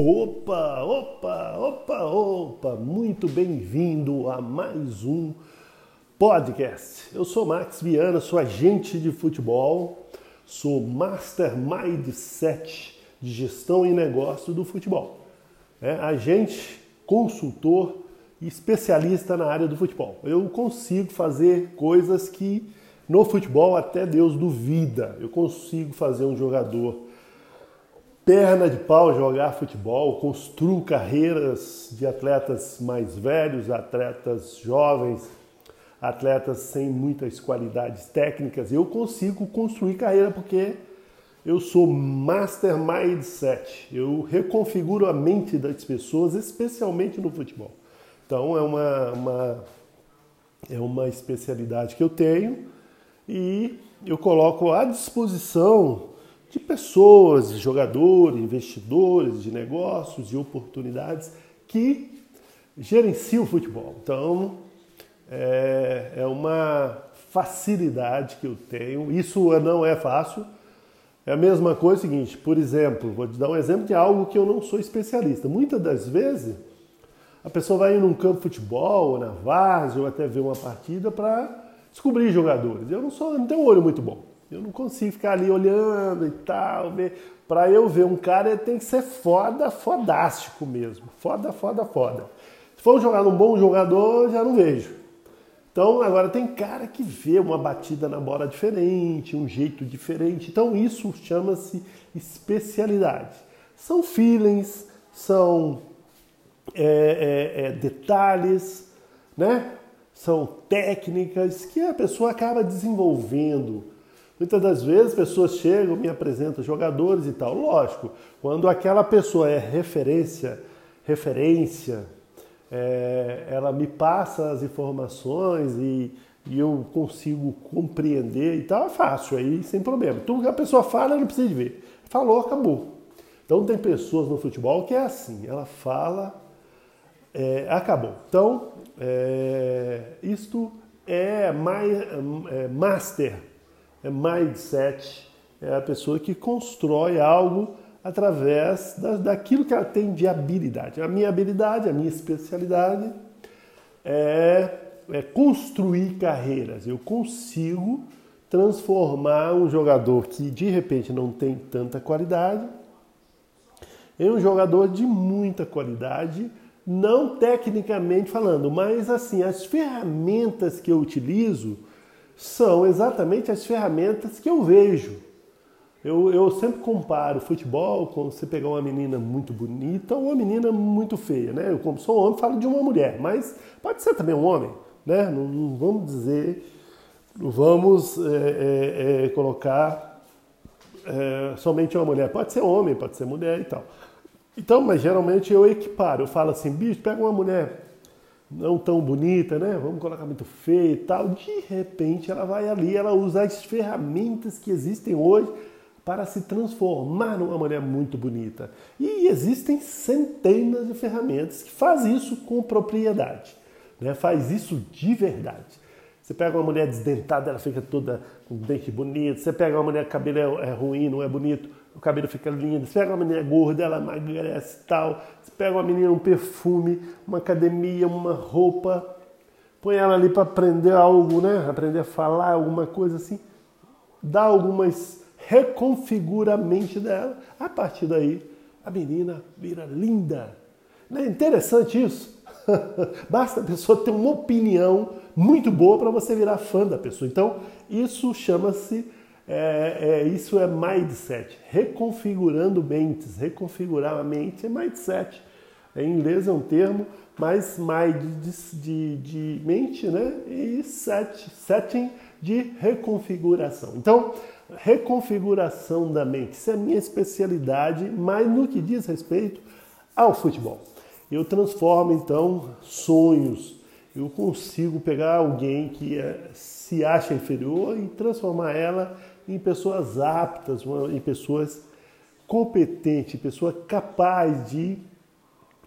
Opa, opa, opa, opa! Muito bem-vindo a mais um podcast. Eu sou Max Viana, sou agente de futebol, sou Master Mindset de gestão e negócio do futebol. É, agente, consultor e especialista na área do futebol. Eu consigo fazer coisas que no futebol até Deus duvida. Eu consigo fazer um jogador perna de pau jogar futebol, construo carreiras de atletas mais velhos, atletas jovens, atletas sem muitas qualidades técnicas. Eu consigo construir carreira porque eu sou master mindset. Eu reconfiguro a mente das pessoas, especialmente no futebol. Então é uma, uma é uma especialidade que eu tenho e eu coloco à disposição de pessoas, jogadores, investidores, de negócios, de oportunidades que gerenciam o futebol. Então, é, é uma facilidade que eu tenho. Isso não é fácil. É a mesma coisa, é o seguinte, por exemplo, vou te dar um exemplo de algo que eu não sou especialista. Muitas das vezes, a pessoa vai ir num campo de futebol, ou na várzea, ou até ver uma partida para descobrir jogadores. Eu não sou, não tenho um olho muito bom. Eu não consigo ficar ali olhando e tal, ver. Para eu ver um cara, ele tem que ser foda, fodástico mesmo. Foda, foda, foda. Se for um jogador, um bom jogador, já não vejo. Então, agora tem cara que vê uma batida na bola diferente, um jeito diferente. Então, isso chama-se especialidade. São feelings, são é, é, é, detalhes, né? São técnicas que a pessoa acaba desenvolvendo Muitas das vezes pessoas chegam, me apresentam jogadores e tal. Lógico, quando aquela pessoa é referência, referência, é, ela me passa as informações e, e, eu consigo compreender e tal, é fácil, aí sem problema. Tudo que a pessoa fala, eu não precisa de ver. Falou, acabou. Então tem pessoas no futebol que é assim, ela fala, é, acabou. Então, é, isto é, my, é master é mindset, é a pessoa que constrói algo através da, daquilo que ela tem de habilidade. A minha habilidade, a minha especialidade é, é construir carreiras. Eu consigo transformar um jogador que de repente não tem tanta qualidade em um jogador de muita qualidade, não tecnicamente falando, mas assim, as ferramentas que eu utilizo são exatamente as ferramentas que eu vejo. Eu, eu sempre comparo futebol com você pegar uma menina muito bonita ou uma menina muito feia, né? Eu, como sou homem, falo de uma mulher, mas pode ser também um homem, né? Não, não vamos dizer, vamos é, é, é, colocar é, somente uma mulher. Pode ser homem, pode ser mulher e tal. Então, mas geralmente eu equiparo, eu falo assim, bicho, pega uma mulher não tão bonita, né? Vamos colocar muito feia e tal. De repente ela vai ali, ela usa as ferramentas que existem hoje para se transformar numa mulher muito bonita. E existem centenas de ferramentas que faz isso com propriedade, né? Faz isso de verdade. Você pega uma mulher desdentada, ela fica toda com dente bonito. Você pega uma mulher, cabelo é, é ruim, não é bonito, o cabelo fica lindo. Você pega uma menina gorda, ela emagrece tal. Você pega uma menina, um perfume, uma academia, uma roupa. Põe ela ali para aprender algo, né? Aprender a falar, alguma coisa assim. Dá algumas. reconfigura a mente dela. A partir daí, a menina vira linda. Não é interessante isso? Basta a pessoa ter uma opinião muito boa para você virar fã da pessoa. Então, isso chama-se, é, é, isso é mindset, reconfigurando mentes. Reconfigurar a mente é mindset. Em inglês é um termo, mas mind de, de, de mente, né? E set, setting de reconfiguração. Então, reconfiguração da mente, isso é a minha especialidade, mas no que diz respeito ao futebol. Eu transformo então sonhos. Eu consigo pegar alguém que é, se acha inferior e transformar ela em pessoas aptas, em pessoas competentes, pessoa capaz de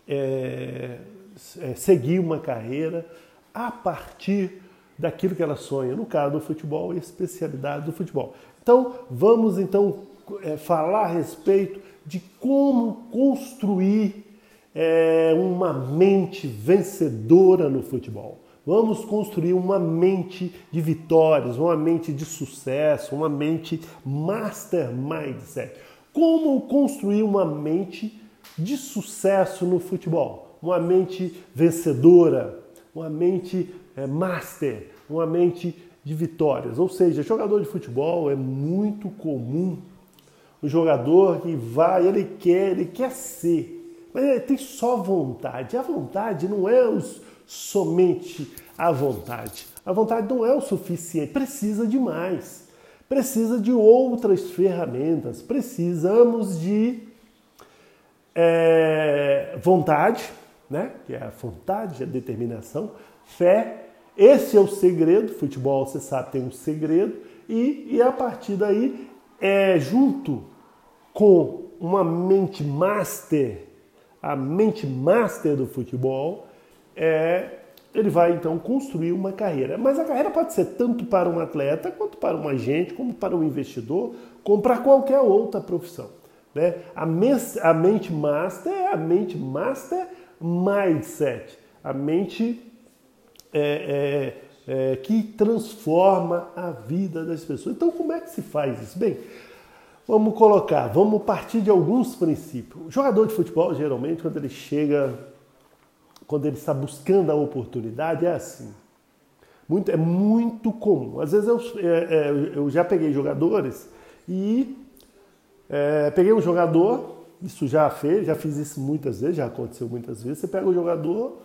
é, é, seguir uma carreira a partir daquilo que ela sonha. No caso do futebol, a especialidade do futebol. Então, vamos então é, falar a respeito de como construir é, uma mente vencedora no futebol. Vamos construir uma mente de vitórias, uma mente de sucesso, uma mente master mindset. Como construir uma mente de sucesso no futebol? Uma mente vencedora, uma mente é, master, uma mente de vitórias. Ou seja, jogador de futebol é muito comum o jogador que vai, ele quer, ele quer ser, mas ele tem só vontade. A vontade não é os, somente a vontade. A vontade não é o suficiente, precisa de mais. Precisa de outras ferramentas. Precisamos de é, vontade, né? que é a vontade, a determinação, fé. Esse é o segredo. Futebol, você sabe, tem um segredo. E, e a partir daí, é junto com uma mente master, a mente master do futebol, é, ele vai então construir uma carreira. Mas a carreira pode ser tanto para um atleta, quanto para um agente, como para um investidor, como para qualquer outra profissão. Né? A, mes, a mente master é a mente master mindset, a mente é, é, é, que transforma a vida das pessoas. Então, como é que se faz isso? Bem, Vamos colocar, vamos partir de alguns princípios. O jogador de futebol, geralmente, quando ele chega, quando ele está buscando a oportunidade, é assim. Muito, é muito comum. Às vezes eu, é, é, eu já peguei jogadores e é, peguei um jogador, isso já fez, já fiz isso muitas vezes, já aconteceu muitas vezes. Você pega o jogador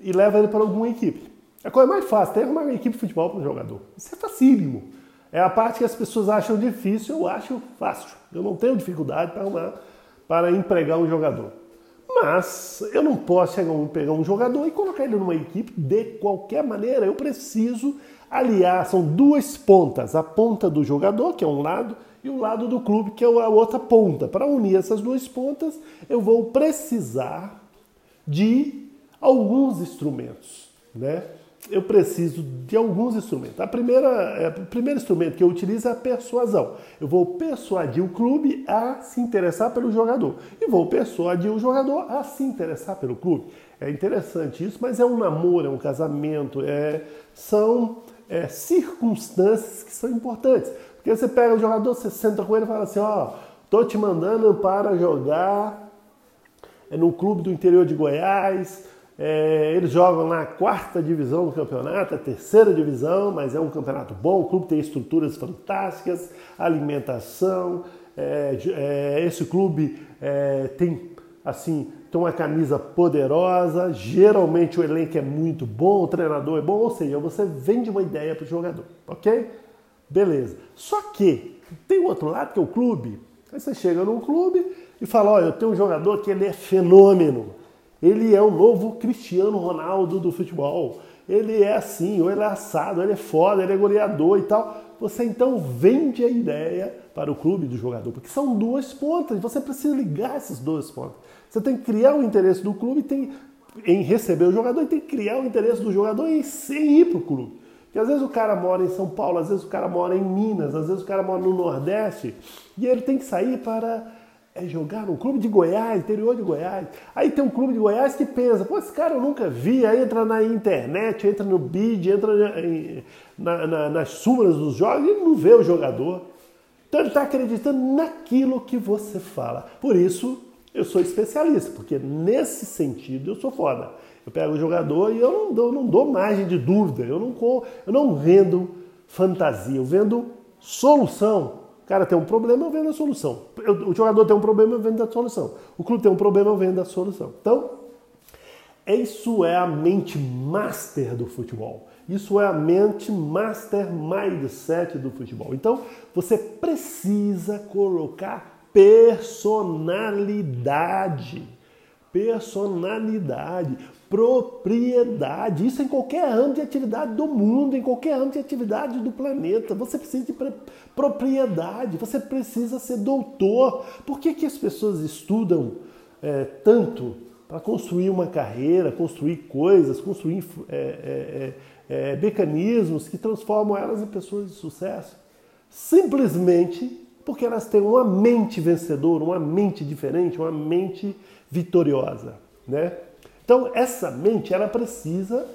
e leva ele para alguma equipe. A coisa mais fácil, tem uma equipe de futebol para um jogador. Isso é facílimo. É a parte que as pessoas acham difícil, eu acho fácil. Eu não tenho dificuldade para, para empregar um jogador. Mas eu não posso pegar um jogador e colocar ele numa equipe de qualquer maneira. Eu preciso aliar, são duas pontas, a ponta do jogador, que é um lado, e o lado do clube, que é a outra ponta. Para unir essas duas pontas, eu vou precisar de alguns instrumentos, né? Eu preciso de alguns instrumentos. A primeira, é, o primeiro instrumento que eu utilizo é a persuasão. Eu vou persuadir o clube a se interessar pelo jogador e vou persuadir o jogador a se interessar pelo clube. É interessante isso, mas é um namoro, é um casamento, é, são é, circunstâncias que são importantes. Porque você pega o jogador, você senta com ele e fala assim, ó, oh, tô te mandando para jogar no clube do interior de Goiás, é, eles jogam na quarta divisão do campeonato, a terceira divisão, mas é um campeonato bom. O clube tem estruturas fantásticas, alimentação. É, é, esse clube é, tem assim tem uma camisa poderosa. Geralmente o elenco é muito bom, o treinador é bom, ou seja, você vende uma ideia para o jogador, ok? Beleza. Só que tem o outro lado que é o clube. Aí você chega num clube e fala: Olha, eu tenho um jogador que ele é fenômeno ele é o novo Cristiano Ronaldo do futebol. Ele é assim, ou ele é assado, ele é foda, ele é goleador e tal. Você então vende a ideia para o clube do jogador, porque são duas pontas, você precisa ligar essas duas pontas. Você tem que criar o interesse do clube tem, em receber o jogador e tem que criar o interesse do jogador em, em ir para o clube. Porque às vezes o cara mora em São Paulo, às vezes o cara mora em Minas, às vezes o cara mora no Nordeste e ele tem que sair para é jogar no clube de Goiás, interior de Goiás. Aí tem um clube de Goiás que pensa, pô, esse cara eu nunca vi, aí entra na internet, entra no bid, entra na, na, nas súmulas dos jogos e não vê o jogador. Então ele está acreditando naquilo que você fala. Por isso eu sou especialista, porque nesse sentido eu sou foda. Eu pego o jogador e eu não dou, não dou margem de dúvida, eu não, eu não vendo fantasia, eu vendo solução cara tem um problema, eu vendo a solução. O jogador tem um problema, eu vendo a solução. O clube tem um problema, eu vendo a solução. Então, isso é a mente master do futebol. Isso é a mente master mindset do futebol. Então, você precisa colocar personalidade. Personalidade propriedade. Isso em qualquer ramo de atividade do mundo, em qualquer ramo de atividade do planeta. Você precisa de propriedade, você precisa ser doutor. Por que, que as pessoas estudam é, tanto para construir uma carreira, construir coisas, construir é, é mecanismos que transformam elas em pessoas de sucesso? Simplesmente Porque elas têm uma mente vencedora, uma mente diferente, uma mente vitoriosa, né? Então essa mente ela precisa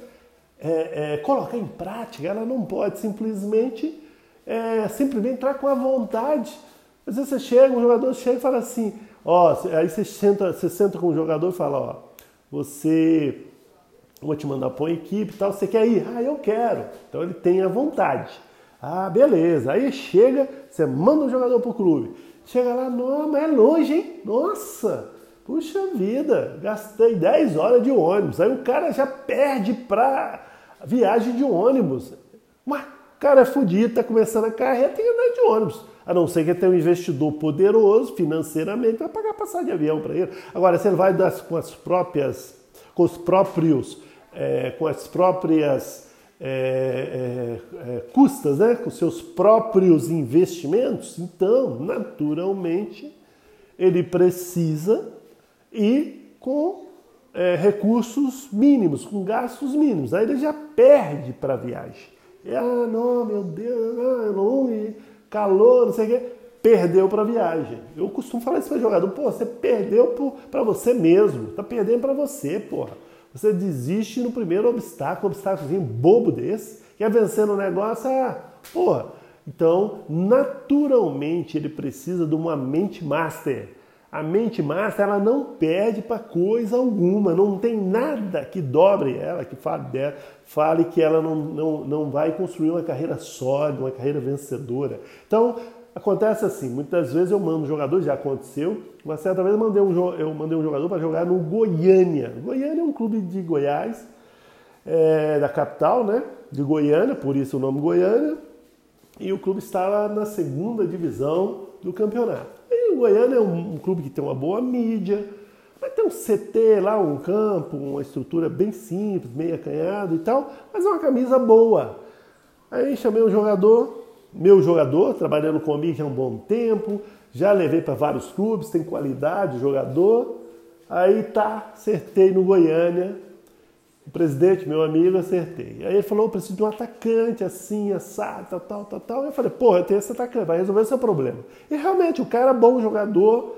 é, é, colocar em prática, ela não pode simplesmente é, simplesmente entrar com a vontade. Às vezes você chega, um jogador chega e fala assim, ó, aí você senta, você senta com o jogador e fala, ó, você vou te mandar para uma equipe e tal, você quer ir? Ah, eu quero. Então ele tem a vontade. Ah, beleza. Aí chega, você manda o jogador pro clube. Chega lá, não, mas é longe, hein? Nossa, puxa vida, gastei 10 horas de ônibus. Aí o cara já perde pra viagem de ônibus. Mas o cara é fudido, tá começando a carreira, tem que andar de ônibus. A não ser que tenha um investidor poderoso financeiramente para pagar passagem de avião para ele. Agora, se ele vai das, com as próprias, com os próprios, é, com as próprias é, é, é, custas, né, com seus próprios investimentos, então, naturalmente, ele precisa ir com é, recursos mínimos, com gastos mínimos. Aí ele já perde para a viagem. Ah, não, meu Deus, ah, longe, calor, não sei o quê. Perdeu para a viagem. Eu costumo falar isso para jogador. Pô, você perdeu para você mesmo. Tá perdendo para você, porra. Você desiste no primeiro obstáculo, obstáculozinho bobo desse, quer vencer no negócio, ah, porra. Então, naturalmente, ele precisa de uma mente master. A mente master, ela não perde para coisa alguma, não tem nada que dobre ela, que fale, dela, fale que ela não, não, não vai construir uma carreira sólida, uma carreira vencedora. Então, Acontece assim, muitas vezes eu mando jogador, já aconteceu, uma certa vez eu mandei um, eu mandei um jogador para jogar no Goiânia. Goiânia é um clube de Goiás, é, da capital, né? De Goiânia, por isso o nome Goiânia. E o clube estava na segunda divisão do campeonato. E o Goiânia é um, um clube que tem uma boa mídia, vai ter um CT lá, um campo, uma estrutura bem simples, meio acanhado e tal, mas é uma camisa boa. Aí chamei um jogador, meu jogador, trabalhando comigo há um bom tempo, já levei para vários clubes, tem qualidade, jogador. Aí tá, acertei no Goiânia. Presidente, meu amigo, acertei. Aí ele falou: eu preciso de um atacante assim, assado, tal, tal, tal, tal. Eu falei: pô, eu tenho esse atacante, vai resolver seu problema. E realmente, o cara é bom jogador,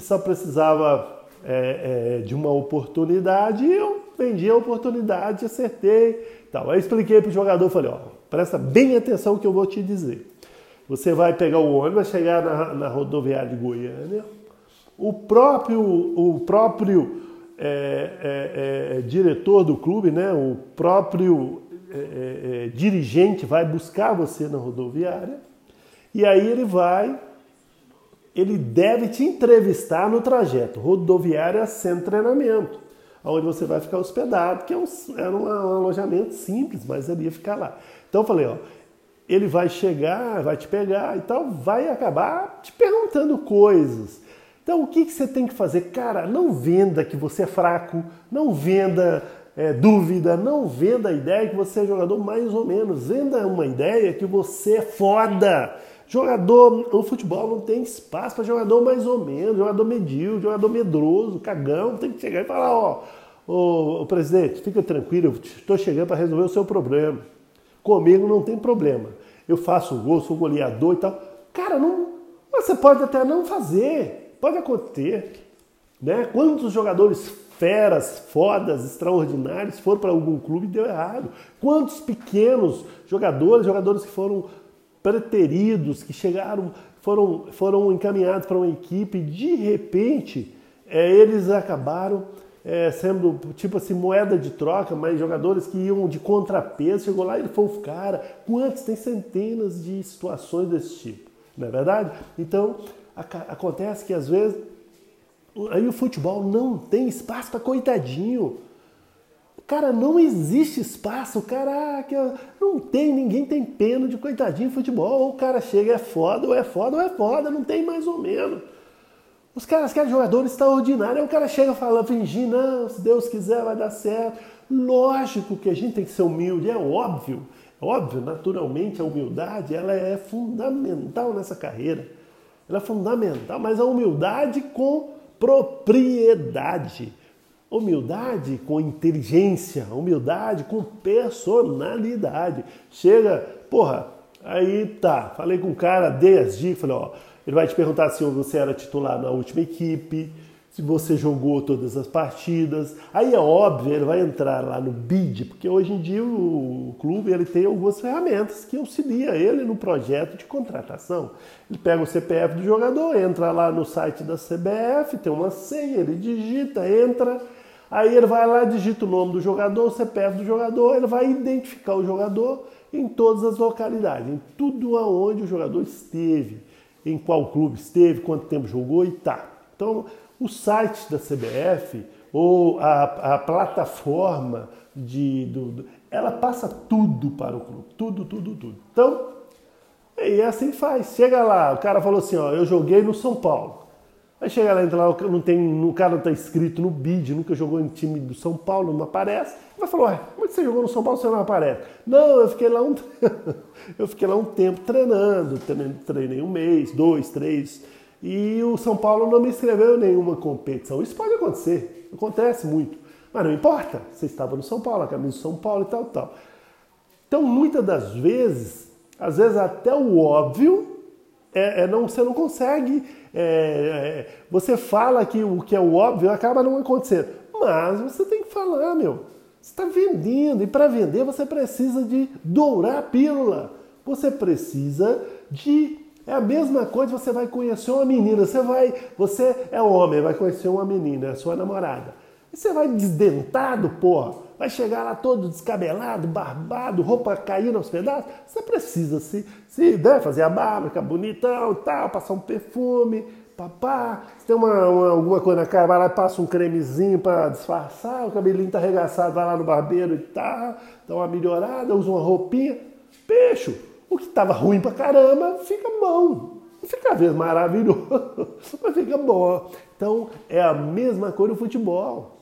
só precisava é, é, de uma oportunidade e eu vendi a oportunidade, acertei. Tal. Aí expliquei para o jogador: falei, ó, Presta bem atenção que eu vou te dizer. Você vai pegar o ônibus, vai chegar na, na rodoviária de Goiânia. O próprio, o próprio é, é, é, diretor do clube, né, o próprio é, é, é, dirigente vai buscar você na rodoviária e aí ele vai, ele deve te entrevistar no trajeto rodoviária sem treinamento, onde você vai ficar hospedado, que é um, era um, um alojamento simples, mas ele ia ficar lá. Então eu falei, ó, ele vai chegar, vai te pegar e tal, vai acabar te perguntando coisas. Então o que, que você tem que fazer? Cara, não venda que você é fraco, não venda é, dúvida, não venda a ideia que você é jogador mais ou menos, venda uma ideia que você é foda. Jogador, o futebol não tem espaço para jogador mais ou menos, jogador medíocre, jogador medroso, cagão, tem que chegar e falar, ó, ô, ô presidente, fica tranquilo, eu estou chegando para resolver o seu problema. Comigo não tem problema. Eu faço gol, sou goleador e tal. Cara, não, você pode até não fazer. Pode acontecer. Né? Quantos jogadores feras, fodas, extraordinários foram para algum clube e deu errado? Quantos pequenos jogadores, jogadores que foram preteridos, que chegaram, foram, foram encaminhados para uma equipe e de repente é, eles acabaram é, sendo tipo assim, moeda de troca, mas jogadores que iam de contrapeso, chegou lá e ele foi o cara. Quantos? Tem centenas de situações desse tipo, não é verdade? Então, acontece que às vezes aí o futebol não tem espaço para coitadinho. Cara, não existe espaço, caraca, não tem, ninguém tem pena de coitadinho em futebol. Ou o cara chega, é foda, ou é foda, ou é foda, não tem mais ou menos. Os caras querem jogadores extraordinários. Aí o cara chega falando, fingir, não, se Deus quiser vai dar certo. Lógico que a gente tem que ser humilde, é óbvio. É óbvio, naturalmente, a humildade ela é fundamental nessa carreira. Ela é fundamental, mas a humildade com propriedade. Humildade com inteligência, humildade com personalidade. Chega, porra, Aí tá, falei com o cara, dicas, falei, ó, ele vai te perguntar se você era titular na última equipe, se você jogou todas as partidas. Aí é óbvio, ele vai entrar lá no BID, porque hoje em dia o clube ele tem algumas ferramentas que auxilia ele no projeto de contratação. Ele pega o CPF do jogador, entra lá no site da CBF, tem uma senha, ele digita, entra, aí ele vai lá, digita o nome do jogador, o CPF do jogador, ele vai identificar o jogador em todas as localidades, em tudo aonde o jogador esteve, em qual clube esteve, quanto tempo jogou e tá. Então, o site da CBF ou a, a plataforma de, do, ela passa tudo para o clube, tudo, tudo, tudo. Então, e é assim faz. Chega lá, o cara falou assim, ó, eu joguei no São Paulo. Aí chega lá, entra lá, não tem, o cara não está inscrito no BID, nunca jogou em time do São Paulo, não aparece. Vai falar, ué, como é que você jogou no São Paulo você não aparece? Não, eu fiquei lá um, eu fiquei lá um tempo treinando, treinei um mês, dois, três e o São Paulo não me inscreveu em nenhuma competição. Isso pode acontecer, acontece muito. Mas não importa, você estava no São Paulo, a camisa do São Paulo e tal, tal. Então, muitas das vezes, às vezes até o óbvio, é, é não, você não consegue. É, é, você fala que o que é o óbvio acaba não acontecendo. Mas você tem que falar, meu. Você está vendendo, e para vender você precisa de dourar a pílula. Você precisa de é a mesma coisa, você vai conhecer uma menina, você vai, você é homem, vai conhecer uma menina, é sua namorada. E você vai desdentado, porra, vai chegar lá todo descabelado, barbado, roupa caindo aos pedaços. Você precisa se, se né, fazer a barba, ficar bonitão tal, passar um perfume, papá. Se tem uma, uma, alguma coisa na cara, vai lá e passa um cremezinho para disfarçar, o cabelinho tá arregaçado, vai lá no barbeiro e tal, dá uma melhorada, usa uma roupinha. Peixo, o que estava ruim pra caramba fica bom. Não fica vezes maravilhoso, mas fica bom. Então é a mesma coisa no futebol.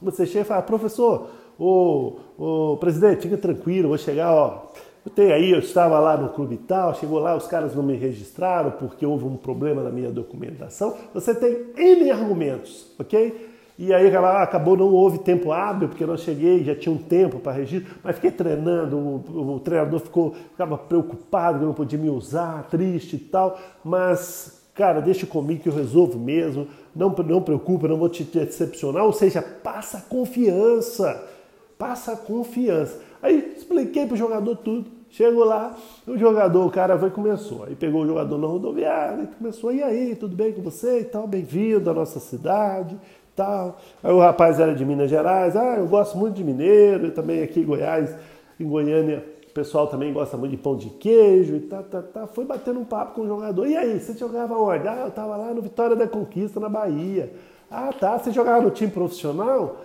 Você chega e fala, professor, o, o presidente, fica tranquilo, vou chegar, ó. Eu tenho aí, eu estava lá no clube e tal, chegou lá, os caras não me registraram porque houve um problema na minha documentação. Você tem N argumentos, ok? E aí acabou, não houve tempo hábil, porque eu cheguei, já tinha um tempo para registro, mas fiquei treinando, o, o, treinador ficou, ficava preocupado que não podia me usar, triste e tal, mas, cara, deixa comigo que eu resolvo mesmo, não, não preocupa, não vou te decepcionar, ou seja, passa confiança, passa confiança. Aí expliquei pro jogador tudo, chegou lá, o jogador, o cara foi começou, aí pegou o jogador na rodoviária, e começou, e aí, tudo bem com você e tal, bem-vindo à nossa cidade, tal. Aí o rapaz era de Minas Gerais, ah, eu gosto muito de mineiro, eu também aqui em Goiás, em Goiânia, o pessoal também gosta muito de pão de queijo e tá, tá, tá. Foi batendo um papo com o jogador. E aí, você jogava onde? Ah, eu tava lá no Vitória da Conquista, na Bahia. Ah, tá. Você jogava no time profissional?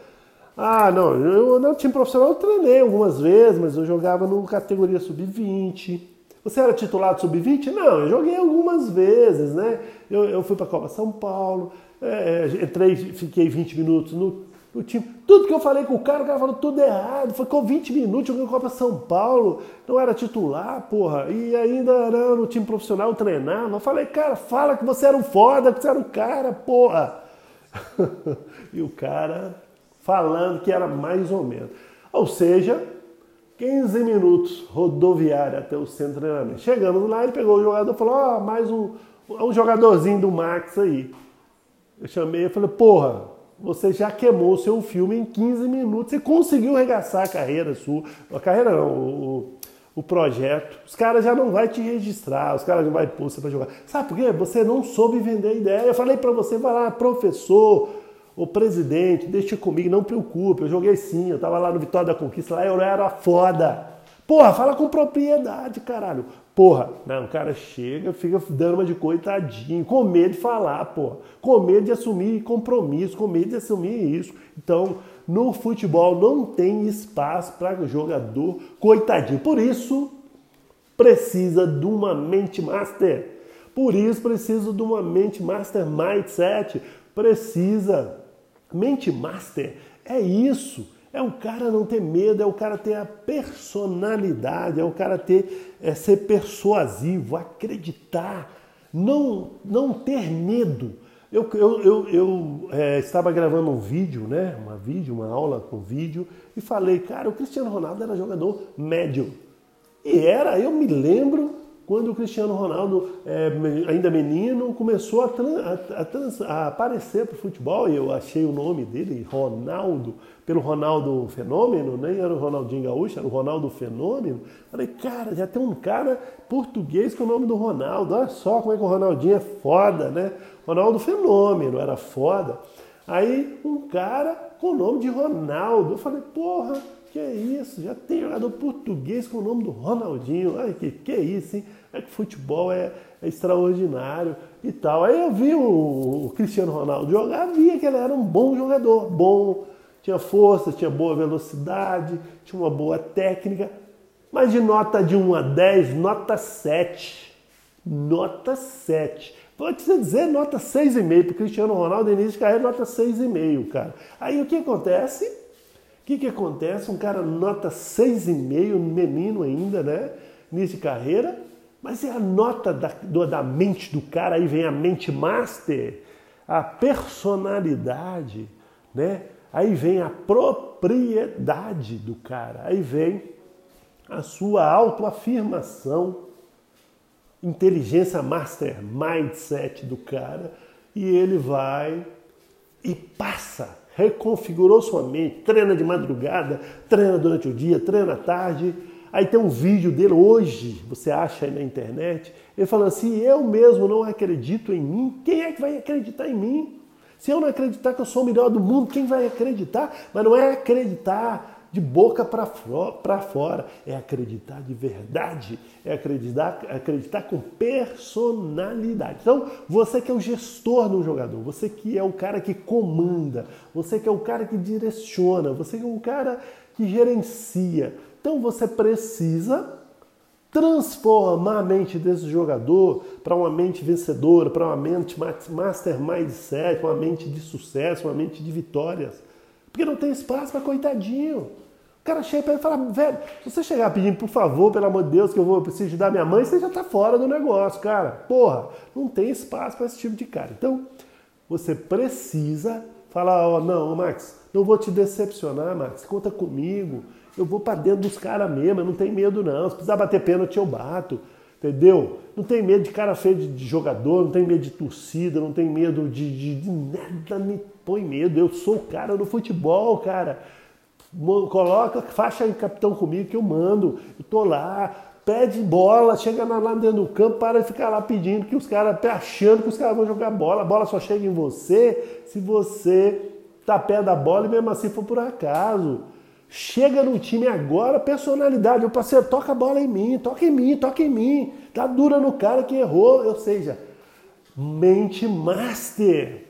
Ah, não, eu no time profissional eu treinei algumas vezes, mas eu jogava no categoria sub-20. Você era titular do sub-20? Não, eu joguei algumas vezes, né? Eu, eu fui para a Copa São Paulo, é, é entrei, fiquei 20 minutos no, no, time. Tudo que eu falei com o cara, o cara falou tudo errado. Ficou 20 minutos jogando Copa São Paulo, não era titular, porra. E ainda era no time profissional treinava. Eu falei, cara, fala que você era um foda, que você era um cara, porra. e o cara falando que era mais ou menos. Ou seja, 15 minutos rodoviária até o centro de treinamento. Chegamos lá, ele pegou o jogador e falou: Ó, oh, mais um, um jogadorzinho do Max aí. Eu chamei e falei, porra, você já queimou o seu filme em 15 minutos. Você conseguiu arregaçar a carreira sua. A carreira não, o, o projeto. Os caras já não vão te registrar, os caras não vão pôr você para jogar. Sabe por quê? Você não soube vender a ideia. Eu falei para você, vai lá, professor, o presidente, deixa comigo, não preocupe. Eu joguei sim, eu tava lá no Vitória da Conquista, lá eu era foda. Porra, fala com propriedade, caralho. Porra, não, o cara chega, fica dando uma de coitadinho, com medo de falar, porra. Com medo de assumir compromisso, com medo de assumir isso. Então, no futebol não tem espaço para jogador coitadinho. Por isso, precisa de uma mente master. Por isso, precisa de uma mente master mindset. Precisa. Mente master é isso é o cara não ter medo, é o cara ter a personalidade, é o cara ter é, ser persuasivo, acreditar, não, não ter medo. Eu, eu, eu, eu é, estava gravando um vídeo, né? Uma vídeo, uma aula com vídeo, e falei, cara, o Cristiano Ronaldo era jogador médio. E era, eu me lembro, quando o Cristiano Ronaldo, é, ainda menino, começou a, a, a, a aparecer para o futebol, e eu achei o nome dele, Ronaldo, pelo Ronaldo Fenômeno, nem era o Ronaldinho Gaúcho, era o Ronaldo Fenômeno. Falei, cara, já tem um cara português com o nome do Ronaldo, olha só como é que o Ronaldinho é foda, né? Ronaldo Fenômeno, era foda. Aí um cara com o nome de Ronaldo, eu falei, porra, que é isso? Já tem jogador português com o nome do Ronaldinho. Ai, que, que é isso, hein? É que futebol é, é extraordinário e tal. Aí eu vi o, o, Cristiano Ronaldo jogar, via que ele era um bom jogador, bom, tinha força, tinha boa velocidade, tinha uma boa técnica, mas de nota de 1 a 10, nota 7. Nota 7. Pode você dizer nota 6,5 para Cristiano Ronaldo, início de carreira, nota 6,5, cara. Aí o que acontece? O que, que acontece? Um cara nota 6,5, um menino ainda, né? Início de carreira, mas é a nota da, do, da mente do cara, aí vem a mente master, a personalidade, né? Aí vem a propriedade do cara, aí vem a sua autoafirmação, inteligência master, mindset do cara, e ele vai e passa, reconfigurou sua mente, treina de madrugada, treina durante o dia, treina à tarde, Aí tem um vídeo dele hoje, você acha aí na internet, ele falando assim: eu mesmo não acredito em mim, quem é que vai acreditar em mim? Se eu não acreditar que eu sou o melhor do mundo, quem vai acreditar? Mas não é acreditar de boca para fora, é acreditar de verdade, é acreditar, acreditar com personalidade. Então, você que é o gestor do jogador, você que é o cara que comanda, você que é o cara que direciona, você que é o cara que gerencia, então você precisa transformar a mente desse jogador para uma mente vencedora, para uma mente master mindset, uma mente de sucesso, uma mente de vitórias. Porque não tem espaço para coitadinho. O cara chega para ele e fala, velho, se você chegar pedindo, por favor, pelo amor de Deus, que eu vou preciso ajudar minha mãe, você já está fora do negócio, cara. Porra, não tem espaço para esse tipo de cara. Então, você precisa falar, ó, oh, não, Max, não vou te decepcionar, Max, conta comigo eu vou para dentro dos caras mesmo, eu não tenho medo não. Se precisar bater pênalti, eu bato. Entendeu? Não tem medo de cara feio de, jogador, não tem medo de torcida, não tem medo de, de, de nada me põe medo. Eu sou o cara do futebol, cara. Coloca faixa em capitão comigo que eu mando. Eu tô lá, pede bola, chega lá dentro do campo, para de ficar lá pedindo que os caras, achando que os caras vão jogar bola. A bola só chega em você se você tá pé da bola e mesmo assim for por acaso. Chega no time agora, personalidade. O parceiro toca a bola em mim, toca em mim, toca em mim. Tá dura no cara que errou. Ou seja, mente master.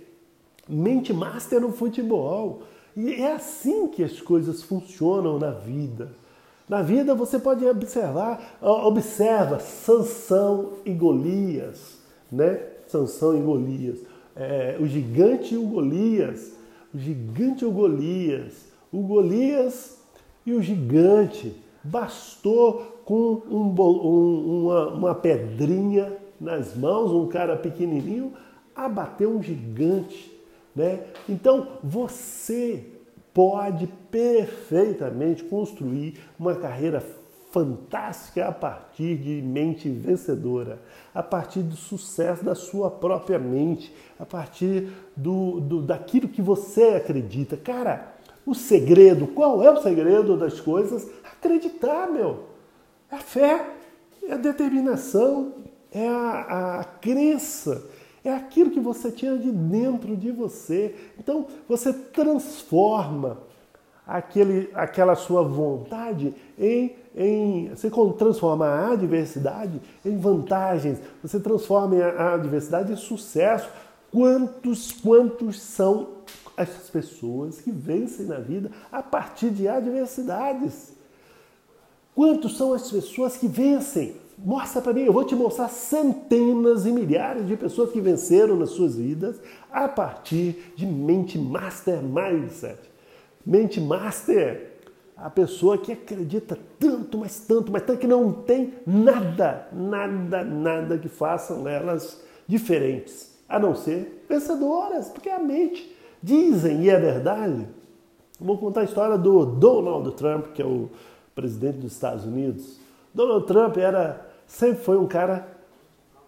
Mente master no futebol. E é assim que as coisas funcionam na vida. Na vida você pode observar, observa Sansão e Golias, né? Sansão e Golias. É, o gigante e o Golias. O gigante e o Golias o Golias e o gigante. Bastou com um, um, uma, uma pedrinha nas mãos, um cara pequenininho, abater um gigante. Né? Então você pode perfeitamente construir uma carreira fantástica a partir de mente vencedora, a partir do sucesso da sua própria mente, a partir do, do daquilo que você acredita. Cara, o segredo, qual é o segredo das coisas? Acreditar, meu. É a fé, é a determinação, é a, a crença, é aquilo que você tinha de dentro de você. Então você transforma aquele, aquela sua vontade em, em. Você transforma a adversidade em vantagens, você transforma a adversidade em sucesso. Quantos, quantos são essas pessoas que vencem na vida a partir de adversidades. Quantos são as pessoas que vencem? Mostra para mim, eu vou te mostrar centenas e milhares de pessoas que venceram nas suas vidas a partir de mente master mindset. Mente master, a pessoa que acredita tanto, mas tanto, mas tanto que não tem nada, nada, nada que façam elas diferentes, a não ser vencedoras, porque é a mente Dizem, e é verdade, vou contar a história do Donald Trump, que é o presidente dos Estados Unidos. Donald Trump era, sempre foi um cara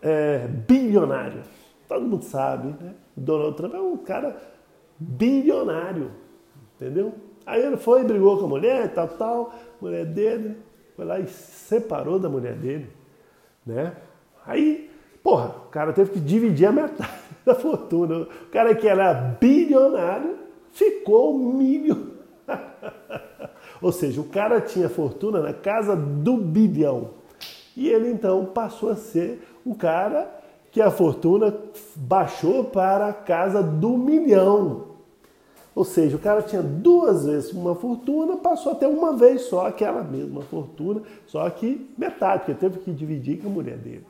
é, bilionário. Todo mundo sabe, né? Donald Trump é um cara bilionário, entendeu? Aí ele foi, brigou com a mulher, tal, tal, mulher dele, foi lá e separou da mulher dele, né? Aí, porra, o cara teve que dividir a metade da fortuna. O cara que era bilionário ficou milho. Ou seja, o cara tinha fortuna na casa do bilhão. E ele então passou a ser um cara que a fortuna baixou para a casa do milhão. Ou seja, o cara tinha duas vezes uma fortuna, passou até uma vez só aquela mesma fortuna, só que metade, porque teve que dividir com a mulher dele.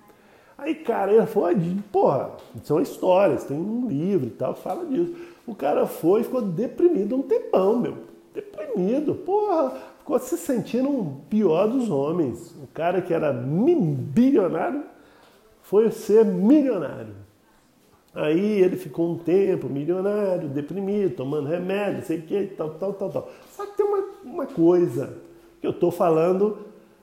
Aí, cara, ele foi, porra, são histórias, tem um livro e tal que fala disso. O cara foi e ficou deprimido um tempão, meu. Deprimido, porra, ficou se sentindo um pior dos homens. O cara que era bilionário foi ser milionário. Aí ele ficou um tempo milionário, deprimido, tomando remédio, sei o que, tal, tal, tal, tal. Só que tem uma, uma coisa que eu estou falando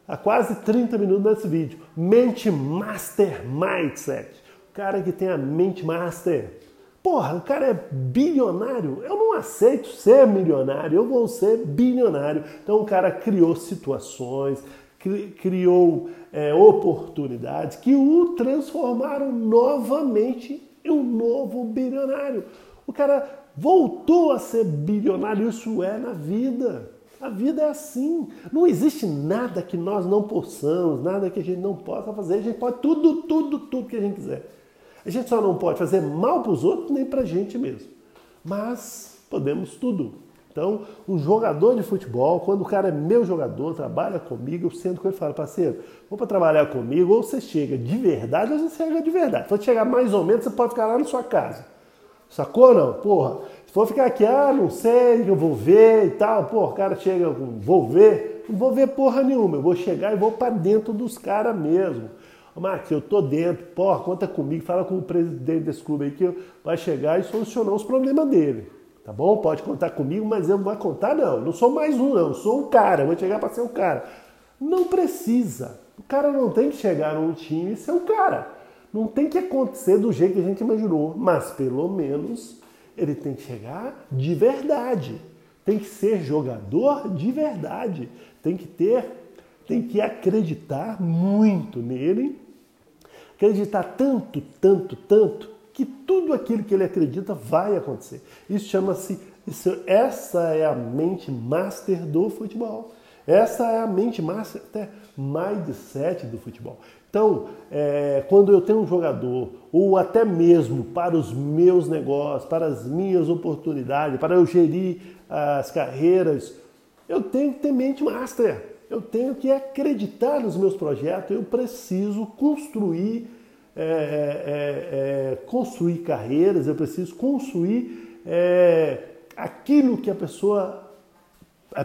há quase 30 minutos nesse vídeo. Mente Master Mindset. O cara que tem a mente master. Porra, o cara é bilionário. Eu não aceito ser milionário, eu vou ser bilionário. Então o cara criou situações, criou é, oportunidades que o transformaram novamente em um novo bilionário. O cara voltou a ser bilionário, isso é na vida. A vida é assim. Não existe nada que nós não possamos, nada que a gente não possa fazer. A gente pode tudo, tudo, tudo que a gente quiser. A gente só não pode fazer mal para os outros nem para a gente mesmo. Mas podemos tudo. Então, um jogador de futebol, quando o cara é meu jogador, trabalha comigo, eu sento com ele e falo, parceiro, vou para trabalhar comigo, ou você chega de verdade ou você chega de verdade. Se for chegar mais ou menos, você pode ficar lá na sua casa. Sacou não? Porra, se for ficar aqui, ah, não sei, eu vou ver e tal, porra, o cara chega, vou ver, não vou ver porra nenhuma, eu vou chegar e vou para dentro dos caras mesmo. Marcos, eu tô dentro, porra, conta comigo, fala com o presidente desse clube aí que vai chegar e solucionar os problemas dele. Tá bom? Pode contar comigo, mas eu não vou contar, não. Não sou mais um, não. Sou um cara. vou chegar para ser um cara. Não precisa. O cara não tem que chegar num time e ser um cara. Não tem que acontecer do jeito que a gente imaginou. Mas pelo menos ele tem que chegar de verdade. Tem que ser jogador de verdade. Tem que ter, tem que acreditar muito nele. Acreditar tanto, tanto, tanto que tudo aquilo que ele acredita vai acontecer. Isso chama-se, essa é a mente master do futebol. Essa é a mente master, até mindset do futebol. Então, é, quando eu tenho um jogador, ou até mesmo para os meus negócios, para as minhas oportunidades, para eu gerir as carreiras, eu tenho que ter mente master. Eu tenho que acreditar nos meus projetos, eu preciso construir é, é, é, é, construir carreiras, eu preciso construir é, aquilo que a pessoa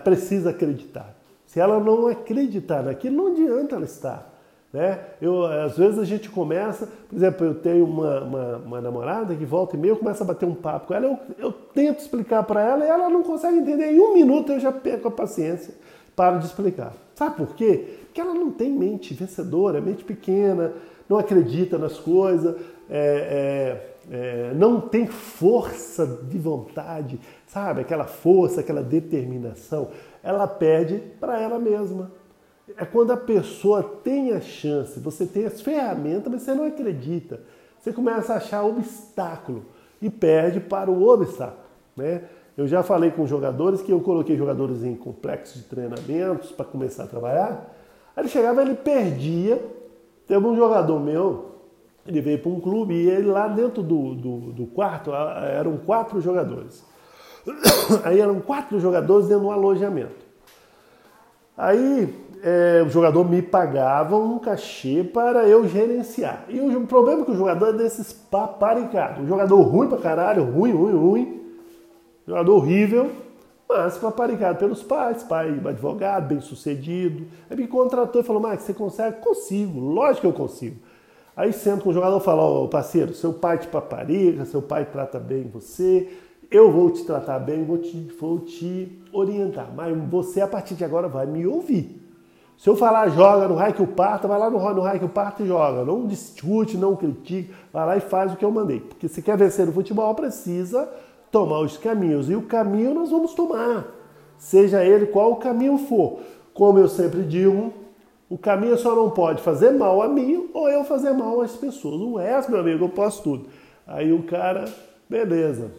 precisa acreditar. Se ela não acreditar naquilo, não adianta ela estar. Né? Eu, às vezes a gente começa, por exemplo, eu tenho uma, uma, uma namorada que volta e meia, eu começo a bater um papo com ela, eu, eu tento explicar para ela e ela não consegue entender. Em um minuto eu já perco a paciência, para de explicar. Sabe por quê? Porque ela não tem mente vencedora, mente pequena, não acredita nas coisas, é, é, é, não tem força de vontade, sabe? Aquela força, aquela determinação, ela perde para ela mesma. É quando a pessoa tem a chance, você tem as ferramentas, mas você não acredita. Você começa a achar obstáculo e perde para o obstáculo. Né? Eu já falei com jogadores que eu coloquei jogadores em complexos de treinamentos para começar a trabalhar. Aí ele chegava, ele perdia Teve um jogador meu, ele veio para um clube e ele lá dentro do, do, do quarto eram quatro jogadores. Aí eram quatro jogadores dentro de um alojamento. Aí é, o jogador me pagava um cachê para eu gerenciar. E o problema é que o jogador é desses paparicados. Um jogador ruim pra caralho, ruim, ruim, ruim. Jogador horrível mas paparicado pelos pais, pai advogado, bem sucedido. Aí me contratou e falou, Max, você consegue? Consigo, lógico que eu consigo. Aí sento com o jogador e falo, ó, oh, parceiro, seu pai te paparica, seu pai trata bem você, eu vou te tratar bem, vou te, vou te orientar, mas você a partir de agora vai me ouvir. Se eu falar joga no raio que o parta, vai lá no, raio que o parta e joga. Não discute, não critique, vai lá e faz o que eu mandei. Porque se quer vencer no futebol, precisa tomar os caminhos. E o caminho nós vamos tomar, seja ele qual o caminho for. Como eu sempre digo, o caminho só não pode fazer mal a mim ou eu fazer mal às pessoas. O resto, meu amigo, eu posso tudo. Aí o cara, beleza.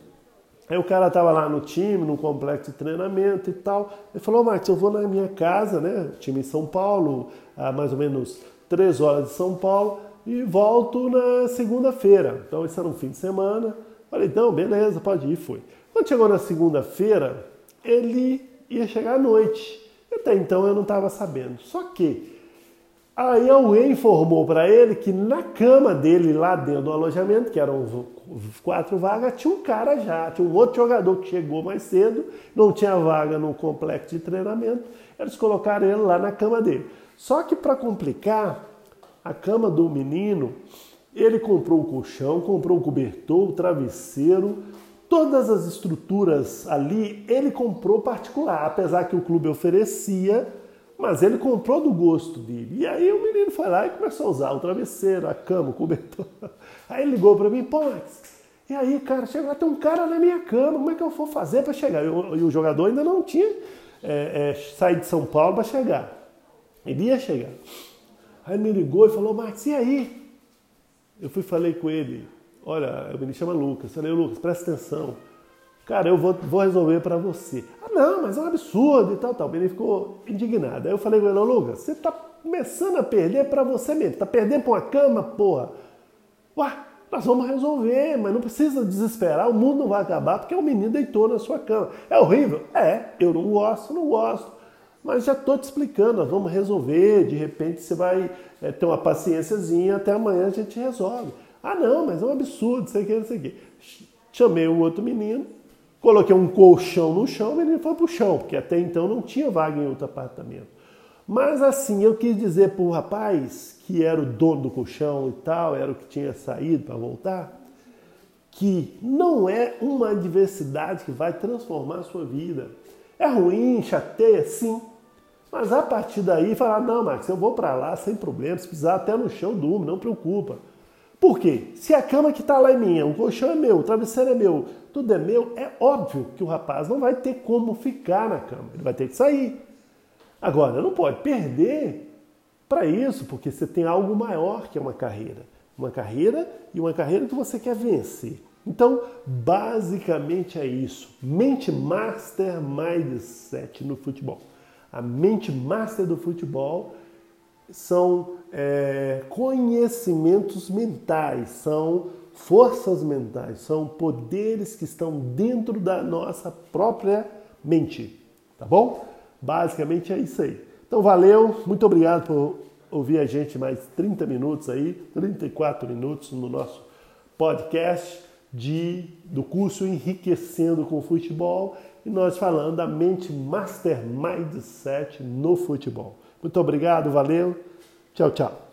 Aí o cara tava lá no time, no complexo de treinamento e tal. Ele falou, Marcos, eu vou na minha casa, né? Time em São Paulo, a mais ou menos três horas de São Paulo, e volto na segunda-feira. Então, isso era um fim de semana. Falei, então, beleza, pode ir, foi. Quando chegou na segunda-feira, ele ia chegar à noite. Até então eu não estava sabendo. Só que Aí alguém informou para ele que na cama dele, lá dentro do alojamento, que eram quatro vagas, tinha um cara já, tinha um outro jogador que chegou mais cedo, não tinha vaga no complexo de treinamento, eles colocaram ele lá na cama dele. Só que para complicar, a cama do menino, ele comprou o colchão, comprou o cobertor, o travesseiro, todas as estruturas ali ele comprou particular, apesar que o clube oferecia mas ele comprou do gosto dele. E aí o menino foi lá e começou a usar o travesseiro, a cama, o cobertor. Aí ele ligou para mim, pô, e aí, cara, chega lá, tem um cara na minha cama, como é que eu vou fazer para chegar? E o, jogador ainda não tinha é, é, saído de São Paulo para chegar. Ele ia chegar. Aí ele me ligou e falou, Max, e aí? Eu fui falei com ele, olha, o menino chama Lucas. Eu falei, Lucas, presta atenção. Cara, eu vou, vou resolver para você. Ah, não, mas é um absurdo e tal, tal. Ele ficou indignado. Aí eu falei com ele, Lucas, você tá começando a perder para você mesmo. Tá perdendo pra uma cama, porra. Ué, nós vamos resolver, mas não precisa desesperar. O mundo não vai acabar porque o menino deitou na sua cama. É horrível? É, eu não gosto, não gosto. Mas já estou te explicando, nós vamos resolver. De repente você vai é, ter uma paciênciazinha, até amanhã a gente resolve. Ah, não, mas é um absurdo, sei que, sei o que. Chamei o outro menino, Coloquei um colchão no chão, o menino foi para o chão, porque até então não tinha vaga em outro apartamento. Mas assim, eu quis dizer para o rapaz, que era o dono do colchão e tal, era o que tinha saído para voltar, que não é uma adversidade que vai transformar a sua vida. É ruim, chateia, sim. Mas a partir daí, falar, não, Max, eu vou para lá sem problema, se precisar até no chão, durmo, não preocupa. Por quê? Se a cama que está lá é minha, o colchão é meu, o travesseiro é meu, tudo é meu, é óbvio que o rapaz não vai ter como ficar na cama, ele vai ter que sair. Agora, não pode perder para isso, porque você tem algo maior que uma carreira. Uma carreira e uma carreira que você quer vencer. Então, basicamente é isso. Mente master mindset no futebol. A mente master do futebol são é, conhecimentos mentais, são forças mentais, são poderes que estão dentro da nossa própria mente, tá bom? Basicamente é isso aí. Então valeu, muito obrigado por ouvir a gente mais 30 minutos aí, 34 minutos no nosso podcast de, do curso Enriquecendo com Futebol e nós falando da mente Master Mindset no futebol. Muito obrigado, valeu, tchau, tchau.